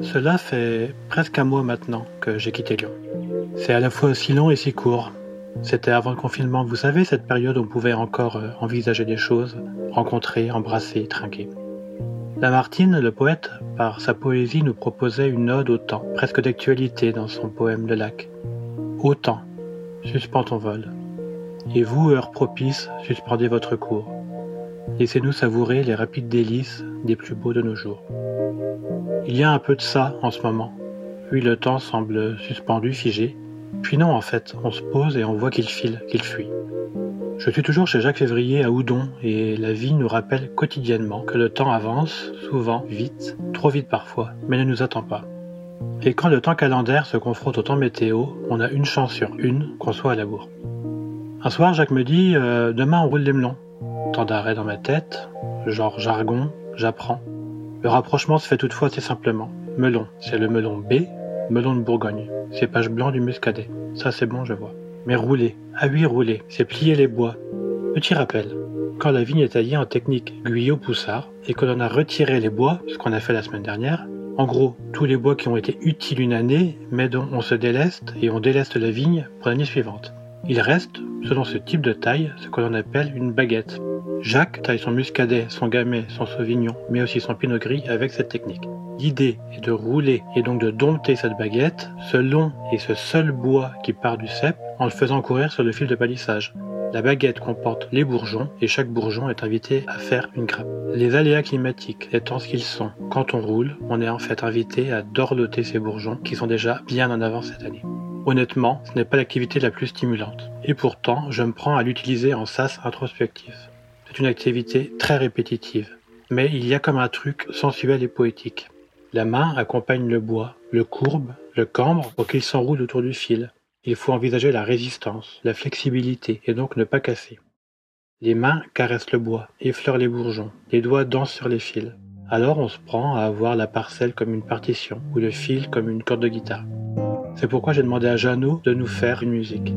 Cela fait presque un mois maintenant que j'ai quitté Lyon. C'est à la fois si long et si court. C'était avant le confinement, vous savez, cette période où on pouvait encore euh, envisager des choses, rencontrer, embrasser, trinquer. Lamartine, le poète, par sa poésie, nous proposait une ode au temps, presque d'actualité dans son poème Le lac. Au temps, suspends ton vol. Et vous, heure propice, suspendez votre cours. Laissez-nous savourer les rapides délices des plus beaux de nos jours. Il y a un peu de ça en ce moment. Puis le temps semble suspendu, figé. Puis non, en fait, on se pose et on voit qu'il file, qu'il fuit. Je suis toujours chez Jacques Février à Houdon et la vie nous rappelle quotidiennement que le temps avance, souvent, vite, trop vite parfois, mais ne nous attend pas. Et quand le temps calendaire se confronte au temps météo, on a une chance sur une qu'on soit à la bourre. Un soir, Jacques me dit euh, Demain, on roule les melons. Temps d'arrêt dans ma tête, genre jargon, j'apprends. Le rapprochement se fait toutefois assez simplement. Melon, c'est le melon B, melon de Bourgogne. Cépage blanc du muscadet. Ça, c'est bon, je vois. Mais rouler, ah oui, rouler, c'est plier les bois. Petit rappel, quand la vigne est taillée en technique guyot-poussard et que l'on a retiré les bois, ce qu'on a fait la semaine dernière, en gros, tous les bois qui ont été utiles une année, mais dont on se déleste et on déleste la vigne pour l'année suivante. Il reste, selon ce type de taille, ce que l'on appelle une baguette. Jacques taille son muscadet, son gamay, son sauvignon, mais aussi son pinot gris avec cette technique. L'idée est de rouler et donc de dompter cette baguette, ce long et ce seul bois qui part du cep, en le faisant courir sur le fil de palissage. La baguette comporte les bourgeons et chaque bourgeon est invité à faire une grappe. Les aléas climatiques étant ce qu'ils sont, quand on roule, on est en fait invité à dorloter ces bourgeons qui sont déjà bien en avance cette année. Honnêtement, ce n'est pas l'activité la plus stimulante. Et pourtant, je me prends à l'utiliser en sas introspectif. C'est une activité très répétitive. Mais il y a comme un truc sensuel et poétique. La main accompagne le bois, le courbe, le cambre pour qu'il s'enroule autour du fil. Il faut envisager la résistance, la flexibilité et donc ne pas casser. Les mains caressent le bois, effleurent les bourgeons, les doigts dansent sur les fils. Alors on se prend à avoir la parcelle comme une partition ou le fil comme une corde de guitare. C'est pourquoi j'ai demandé à Jeannot de nous faire une musique.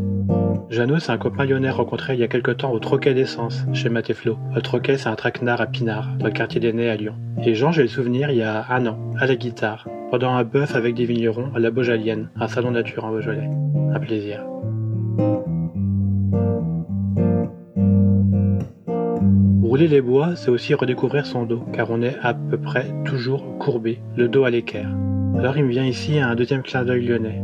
Jeannot, c'est un copain lyonnais rencontré il y a quelque temps au Troquet d'essence, chez Matéflo. Le Troquet, c'est un traquenard à Pinard, dans le quartier des Nez à Lyon. Et Jean, j'ai le souvenir il y a un an, à la guitare, pendant un bœuf avec des vignerons à la Beaujalienne, un salon nature en Beaujolais. Un plaisir. Rouler les bois, c'est aussi redécouvrir son dos, car on est à peu près toujours courbé, le dos à l'équerre. Alors il me vient ici un deuxième clin d'œil lyonnais.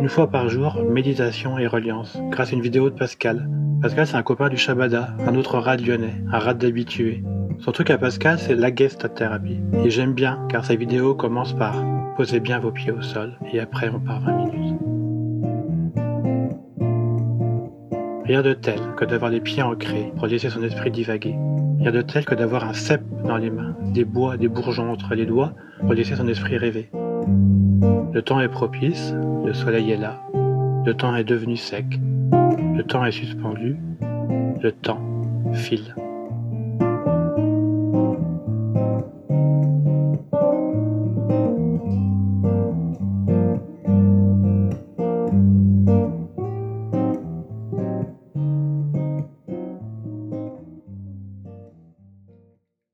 Une fois par jour, méditation et reliance, grâce à une vidéo de Pascal. Pascal, c'est un copain du Shabada, un autre rat lyonnais, un rat d'habitué. Son truc à Pascal, c'est la guest thérapie. Et j'aime bien, car sa vidéo commence par Posez bien vos pieds au sol, et après on part 20 minutes. Rien de tel que d'avoir les pieds ancrés pour laisser son esprit divaguer. Rien de tel que d'avoir un cep dans les mains, des bois, des bourgeons entre les doigts pour laisser son esprit rêver. Le temps est propice, le soleil est là, le temps est devenu sec, le temps est suspendu, le temps file.